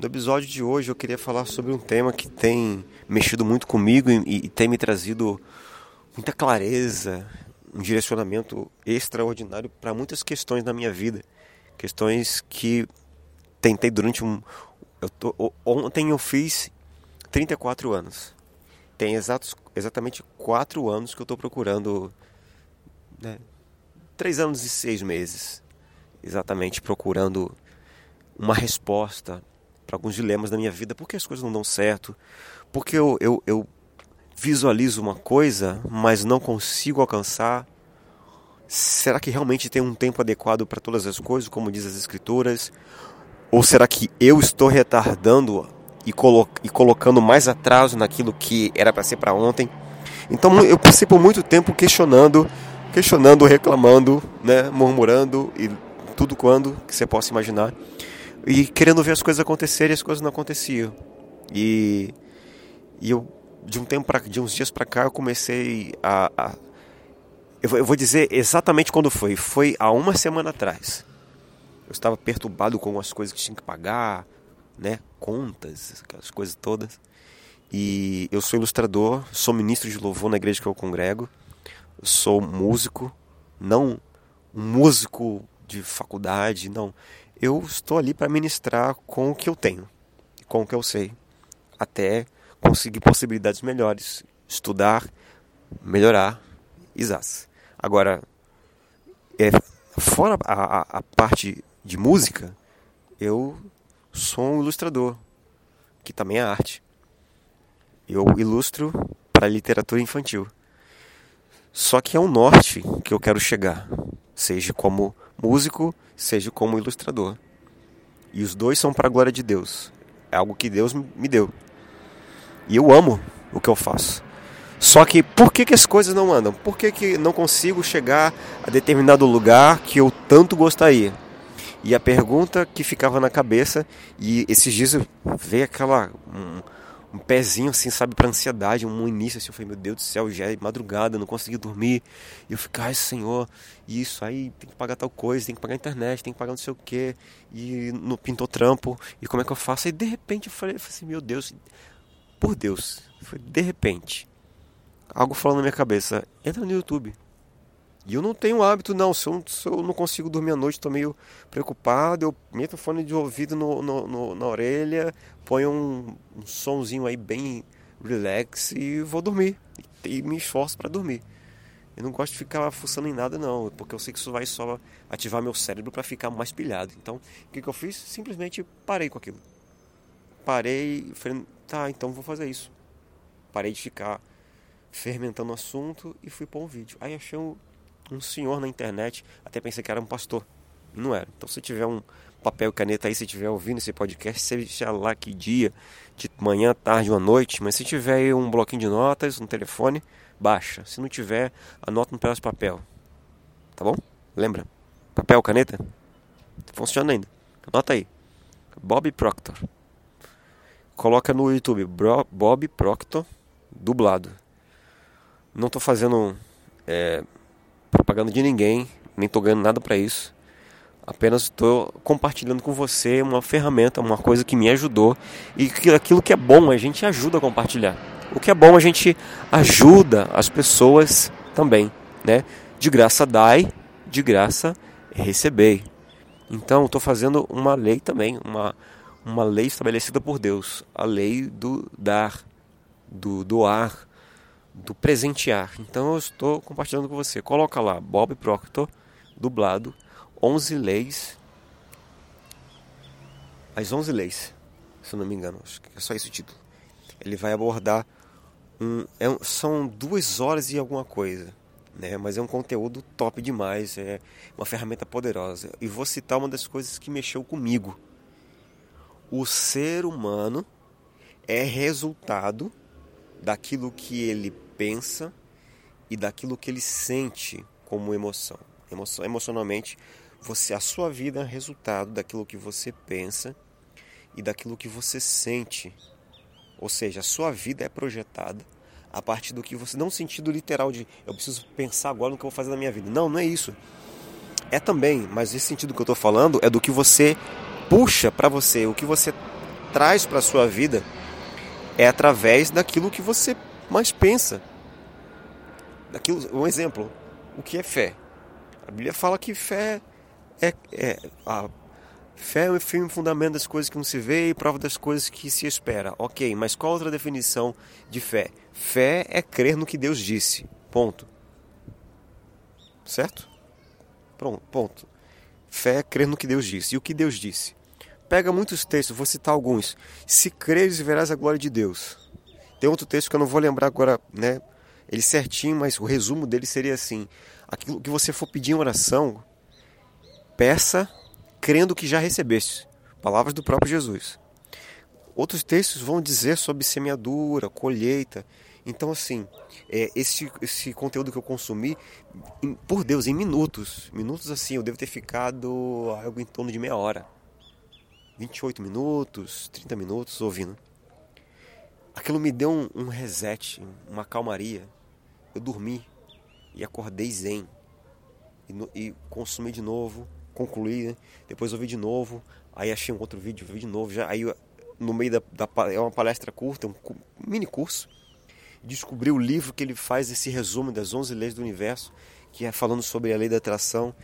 No episódio de hoje eu queria falar sobre um tema que tem mexido muito comigo e, e tem me trazido muita clareza, um direcionamento extraordinário para muitas questões da minha vida. Questões que tentei durante um. Eu tô, ontem eu fiz 34 anos. Tem exatos, exatamente 4 anos que eu estou procurando. Né, 3 anos e 6 meses. Exatamente procurando uma resposta para alguns dilemas da minha vida. Por que as coisas não dão certo? Porque eu, eu, eu visualizo uma coisa, mas não consigo alcançar. Será que realmente tem um tempo adequado para todas as coisas, como diz as Escrituras? Ou será que eu estou retardando e, colo e colocando mais atraso naquilo que era para ser para ontem? Então eu passei por muito tempo questionando, questionando, reclamando, né, murmurando e tudo quando que você possa imaginar e querendo ver as coisas acontecerem e as coisas não aconteciam. E, e eu, de um tempo pra, de uns dias para cá, eu comecei a. a eu, eu vou dizer exatamente quando foi. Foi há uma semana atrás. Eu estava perturbado com as coisas que tinha que pagar, né? Contas, aquelas coisas todas. E eu sou ilustrador, sou ministro de louvor na igreja que eu congrego. Sou músico, não um músico de faculdade, não eu estou ali para ministrar com o que eu tenho, com o que eu sei, até conseguir possibilidades melhores, estudar, melhorar, exato. Agora, é, fora a, a, a parte de música, eu sou um ilustrador, que também é arte. Eu ilustro para literatura infantil. Só que é um norte que eu quero chegar, seja como músico, seja como ilustrador. E os dois são para a glória de Deus. É algo que Deus me deu. E eu amo o que eu faço. Só que por que, que as coisas não andam? Por que, que não consigo chegar a determinado lugar que eu tanto gostaria? E a pergunta que ficava na cabeça, e esses dias veio aquela. Um, um pezinho assim, sabe, para ansiedade, um início assim, eu falei, meu Deus do céu, já é madrugada, não consegui dormir. E eu fiquei, ai Senhor, isso aí tem que pagar tal coisa, tem que pagar a internet, tem que pagar não sei o que, e no pintou trampo, e como é que eu faço? Aí de repente eu falei, eu falei assim, meu Deus, por Deus, foi de repente, algo falando na minha cabeça, entra no YouTube. E eu não tenho hábito, não. Se eu, se eu não consigo dormir à noite, estou meio preocupado. Eu meto o fone de ouvido no, no, no na orelha, ponho um, um sonzinho aí bem relax e vou dormir. E, e me esforço para dormir. Eu não gosto de ficar fuçando em nada, não, porque eu sei que isso vai só ativar meu cérebro para ficar mais pilhado. Então, o que, que eu fiz? Simplesmente parei com aquilo. Parei e falei, tá, então vou fazer isso. Parei de ficar fermentando o assunto e fui pôr um vídeo. Aí achei um um senhor na internet, até pensei que era um pastor. Não era. Então se tiver um papel e caneta aí, se tiver ouvindo esse podcast, seja lá que dia, de manhã, tarde ou à noite, mas se tiver aí um bloquinho de notas, um telefone, baixa. Se não tiver, anota no pedaço de papel. Tá bom? Lembra? Papel, caneta? Funciona ainda. Anota aí. Bob Proctor. Coloca no YouTube Bob Proctor dublado. Não estou fazendo é, propaganda de ninguém, nem estou ganhando nada para isso. Apenas estou compartilhando com você uma ferramenta, uma coisa que me ajudou e que aquilo que é bom a gente ajuda a compartilhar. O que é bom a gente ajuda as pessoas também, né? De graça dai, de graça recebei. Então, estou fazendo uma lei também, uma, uma lei estabelecida por Deus, a lei do dar, do doar, do presentear. Então, eu estou compartilhando com você. Coloca lá, Bob Proctor, dublado, 11 leis, as 11 leis, se eu não me engano, acho que é só esse o título. Ele vai abordar um, é, são duas horas e alguma coisa né? Mas é um conteúdo top demais, é uma ferramenta poderosa. E vou citar uma das coisas que mexeu comigo. O ser humano é resultado daquilo que ele pensa e daquilo que ele sente como emoção. emoção emocionalmente, você a sua vida é resultado daquilo que você pensa e daquilo que você sente. Ou seja, a sua vida é projetada a partir do que você. Não no sentido literal de eu preciso pensar agora no que eu vou fazer na minha vida. Não, não é isso. É também, mas esse sentido que eu estou falando é do que você puxa para você, o que você traz para a sua vida é através daquilo que você mais pensa. Daquilo, um exemplo, o que é fé? A Bíblia fala que fé é, é a Fé é o firme fundamento das coisas que não se vê e prova das coisas que se espera. Ok, mas qual outra definição de fé? Fé é crer no que Deus disse. Ponto. Certo? Pronto, ponto. Fé é crer no que Deus disse. E o que Deus disse? Pega muitos textos, vou citar alguns. Se creres, verás a glória de Deus. Tem outro texto que eu não vou lembrar agora, né? Ele certinho, mas o resumo dele seria assim: aquilo que você for pedir em oração, peça crendo que já recebeste. Palavras do próprio Jesus. Outros textos vão dizer sobre semeadura, colheita. Então, assim, é, esse, esse conteúdo que eu consumi, em, por Deus, em minutos, minutos assim, eu devo ter ficado algo em torno de meia hora. 28 minutos, 30 minutos ouvindo. Aquilo me deu um, um reset, uma calmaria. Eu dormi e acordei zen. E, e consumi de novo concluí, né? depois ouvi de novo, aí achei um outro vídeo, vi de novo, já aí no meio da, da é uma palestra curta, um, um mini curso, descobri o livro que ele faz esse resumo das 11 leis do universo, que é falando sobre a lei da atração.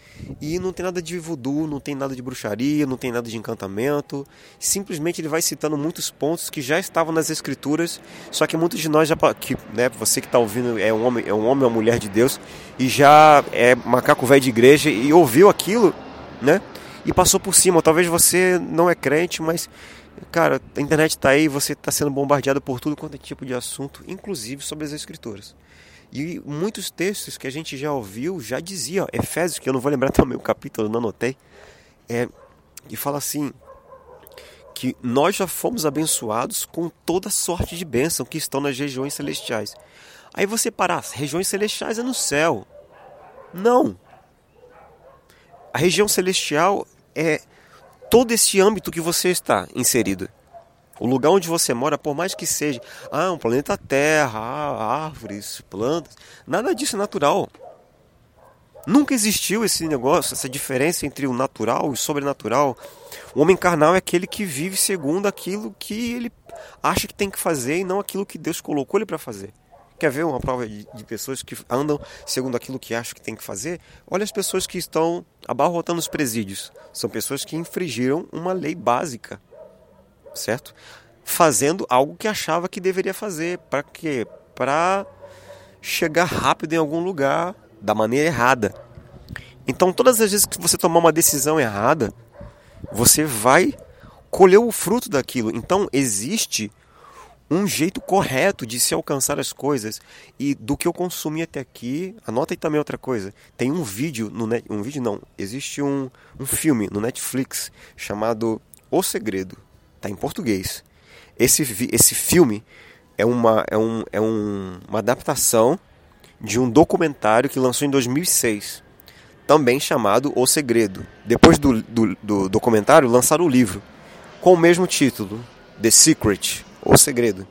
E não tem nada de voodoo, não tem nada de bruxaria, não tem nada de encantamento. Simplesmente ele vai citando muitos pontos que já estavam nas escrituras, só que muitos de nós já que, né, você que está ouvindo é um homem, é um homem ou mulher de Deus e já é macaco velho de igreja e ouviu aquilo né? E passou por cima. Talvez você não é crente, mas, cara, a internet está aí, você está sendo bombardeado por tudo quanto é tipo de assunto, inclusive sobre as escrituras. E muitos textos que a gente já ouviu já dizia, Efésios, que eu não vou lembrar também o capítulo, não anotei, é, e fala assim, que nós já fomos abençoados com toda sorte de bênção que estão nas regiões celestiais. Aí você parar, regiões celestiais é no céu. Não. A região celestial é todo esse âmbito que você está inserido. O lugar onde você mora, por mais que seja ah, um planeta Terra, ah, árvores, plantas, nada disso é natural. Nunca existiu esse negócio, essa diferença entre o natural e o sobrenatural. O homem carnal é aquele que vive segundo aquilo que ele acha que tem que fazer e não aquilo que Deus colocou ele para fazer. Quer ver uma prova de, de, pessoas que andam segundo aquilo que acham que tem que fazer? Olha as pessoas que estão abarrotando os presídios. São pessoas que infringiram uma lei básica, certo? Fazendo algo que achava que deveria fazer. Para quê? Para chegar rápido em algum lugar da maneira errada. Então, todas as vezes que você tomar uma decisão errada, você vai colher o fruto daquilo. Então, existe um jeito correto de se alcançar as coisas e do que eu consumi até aqui. Anota aí também outra coisa. Tem um vídeo no net, um vídeo não, existe um, um filme no Netflix chamado O Segredo. Tá em português. Esse esse filme é uma é, um, é um, uma adaptação de um documentário que lançou em 2006, também chamado O Segredo. Depois do, do, do documentário, lançaram o livro com o mesmo título, The Secret o segredo.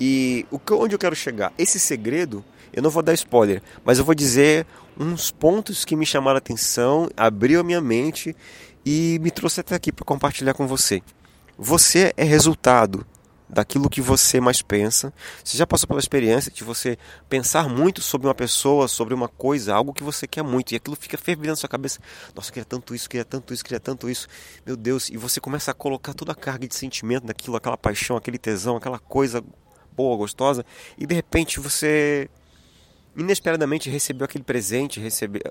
E o que, onde eu quero chegar? Esse segredo, eu não vou dar spoiler, mas eu vou dizer uns pontos que me chamaram a atenção, abriu a minha mente e me trouxe até aqui para compartilhar com você. Você é resultado daquilo que você mais pensa. Você já passou pela experiência de você pensar muito sobre uma pessoa, sobre uma coisa, algo que você quer muito, e aquilo fica fervilhando na sua cabeça. Nossa, eu queria tanto isso, queria tanto isso, queria tanto isso. Meu Deus, e você começa a colocar toda a carga de sentimento naquilo, aquela paixão, aquele tesão, aquela coisa boa, gostosa, e de repente você inesperadamente recebeu aquele presente, recebeu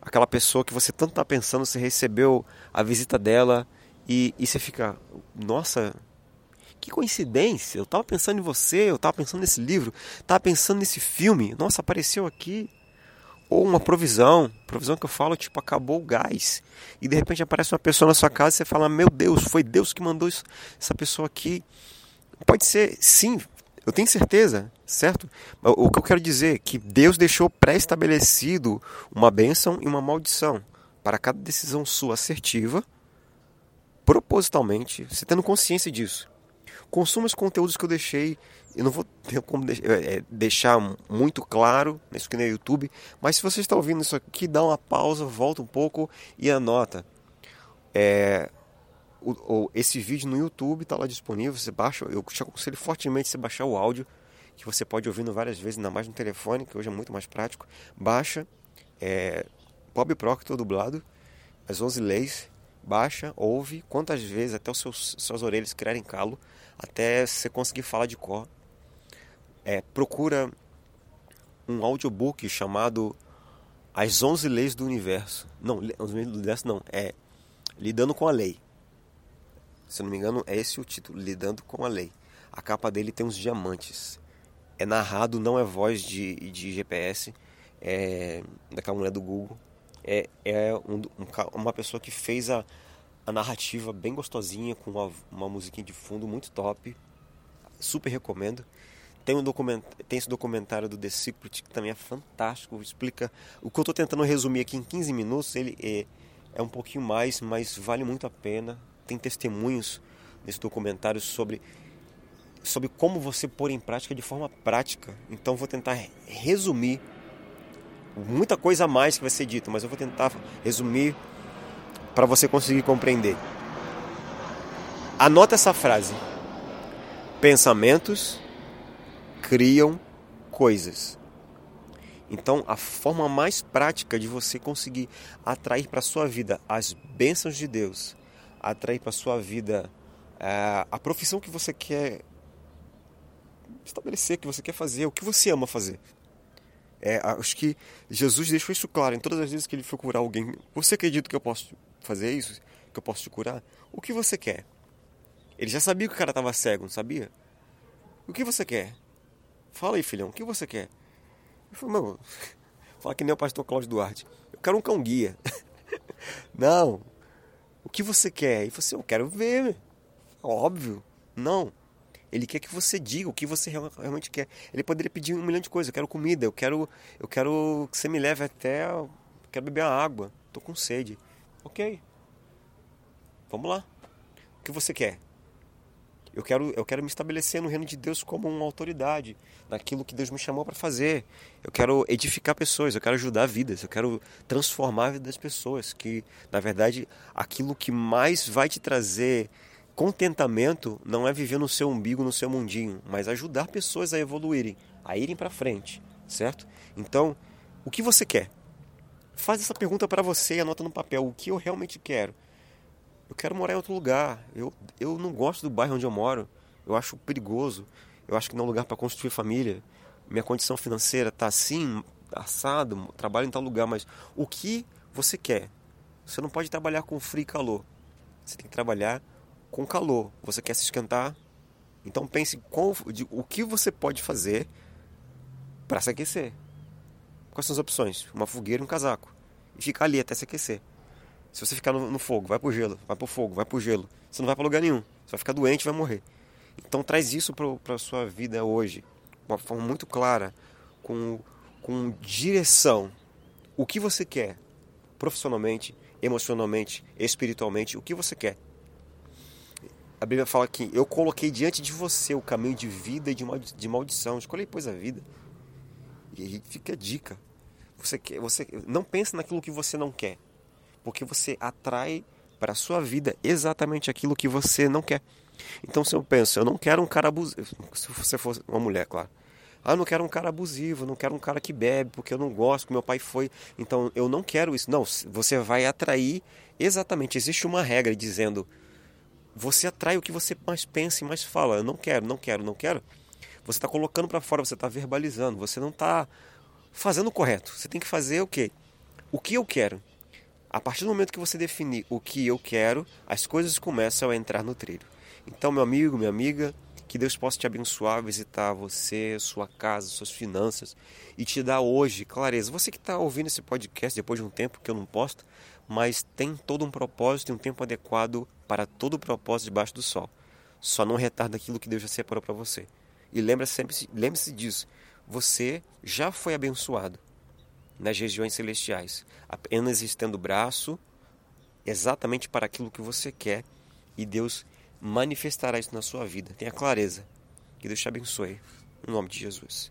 aquela pessoa que você tanto está pensando, você recebeu a visita dela e, e você fica, nossa, que coincidência, eu estava pensando em você, eu estava pensando nesse livro, estava pensando nesse filme, nossa, apareceu aqui. Ou uma provisão, provisão que eu falo, tipo, acabou o gás. E de repente aparece uma pessoa na sua casa e você fala, meu Deus, foi Deus que mandou isso, essa pessoa aqui. Pode ser, sim, eu tenho certeza, certo? O que eu quero dizer é que Deus deixou pré-estabelecido uma bênção e uma maldição para cada decisão sua assertiva, propositalmente, você tendo consciência disso. Consuma os conteúdos que eu deixei. Eu não vou ter como é, deixar muito claro isso aqui no YouTube, mas se você está ouvindo isso aqui, dá uma pausa, volta um pouco e anota. É, o, o, esse vídeo no YouTube está lá disponível, você baixa. Eu te aconselho fortemente você baixar o áudio, que você pode ouvindo várias vezes, ainda mais no telefone, que hoje é muito mais prático. Baixa, é, Bob Proctor dublado, as 11 leis, baixa, ouve quantas vezes até os seus suas orelhas criarem calo, até você conseguir falar de cor. É, procura um audiobook chamado As 11 Leis do Universo. Não, 11 Leis do Universo não, é Lidando com a Lei. Se não me engano, é esse o título, Lidando com a Lei. A capa dele tem uns diamantes. É narrado, não é voz de, de GPS, é daquela mulher do Google é, é um, um, uma pessoa que fez a, a narrativa bem gostosinha, com uma, uma musiquinha de fundo muito top. Super recomendo. Tem, um tem esse documentário do The Secret que também é fantástico. Explica o que eu estou tentando resumir aqui em 15 minutos. Ele é, é um pouquinho mais, mas vale muito a pena. Tem testemunhos nesse documentário sobre sobre como você pôr em prática de forma prática. Então vou tentar resumir muita coisa a mais que vai ser dito, mas eu vou tentar resumir para você conseguir compreender. Anota essa frase: Pensamentos criam coisas. Então, a forma mais prática de você conseguir atrair para sua vida as bênçãos de Deus, atrair para sua vida eh, a profissão que você quer estabelecer, que você quer fazer, o que você ama fazer. É, acho que Jesus deixou isso claro em todas as vezes que ele foi curar alguém. Você acredita que eu posso fazer isso? Que eu posso te curar? O que você quer? Ele já sabia que o cara estava cego, não sabia? O que você quer? Fala aí, filhão, o que você quer? Eu falei, meu, fala que nem o pastor Cláudio Duarte. Eu quero um cão guia. não. O que você quer? E você, eu quero ver. Óbvio. Não. Ele quer que você diga o que você realmente quer. Ele poderia pedir um milhão de coisas. Eu quero comida, eu quero, eu quero que você me leve até. Eu quero beber água. Estou com sede. Ok. Vamos lá. O que você quer? Eu quero, eu quero me estabelecer no reino de Deus como uma autoridade, naquilo que Deus me chamou para fazer. Eu quero edificar pessoas, eu quero ajudar vidas, eu quero transformar a vida das pessoas. Que, na verdade, aquilo que mais vai te trazer Contentamento não é viver no seu umbigo, no seu mundinho, mas ajudar pessoas a evoluírem, a irem para frente, certo? Então, o que você quer? Faz essa pergunta para você e anota no papel o que eu realmente quero. Eu quero morar em outro lugar. Eu, eu não gosto do bairro onde eu moro. Eu acho perigoso. Eu acho que não é um lugar para construir família. Minha condição financeira está assim, assado, trabalho em tal lugar, mas o que você quer? Você não pode trabalhar com frio e calor. Você tem que trabalhar com calor. Você quer se esquentar? Então pense qual, de, o que você pode fazer para se aquecer. Quais são as opções? Uma fogueira e um casaco. E ficar ali até se aquecer. Se você ficar no, no fogo, vai pro gelo, vai pro fogo, vai pro gelo. Você não vai para lugar nenhum. Você vai ficar doente vai morrer. Então traz isso para a sua vida hoje. Uma forma muito clara, com, com direção. O que você quer? Profissionalmente, emocionalmente, espiritualmente, o que você quer? A Bíblia fala que eu coloquei diante de você o caminho de vida e de maldição. Escolhi, pois, a vida. E aí fica a dica. Você, quer, você não pense naquilo que você não quer. Porque você atrai para a sua vida exatamente aquilo que você não quer. Então, se eu penso, eu não quero um cara abusivo, se você fosse uma mulher, claro. Ah, eu não quero um cara abusivo, não quero um cara que bebe, porque eu não gosto, que meu pai foi. Então, eu não quero isso. Não, você vai atrair exatamente. Existe uma regra dizendo: você atrai o que você mais pensa e mais fala. Eu não quero, não quero, não quero. Você está colocando para fora, você está verbalizando, você não está fazendo o correto. Você tem que fazer o quê? O que eu quero. A partir do momento que você definir o que eu quero, as coisas começam a entrar no trilho. Então, meu amigo, minha amiga, que Deus possa te abençoar, visitar você, sua casa, suas finanças e te dar hoje clareza. Você que está ouvindo esse podcast depois de um tempo que eu não posto, mas tem todo um propósito e um tempo adequado para todo o propósito debaixo do sol. Só não retarda aquilo que Deus já separou para você. E lembre-se sempre, lembre-se disso. Você já foi abençoado nas regiões celestiais, apenas estendo o braço exatamente para aquilo que você quer e Deus manifestará isso na sua vida. Tenha clareza. Que Deus te abençoe. Em nome de Jesus.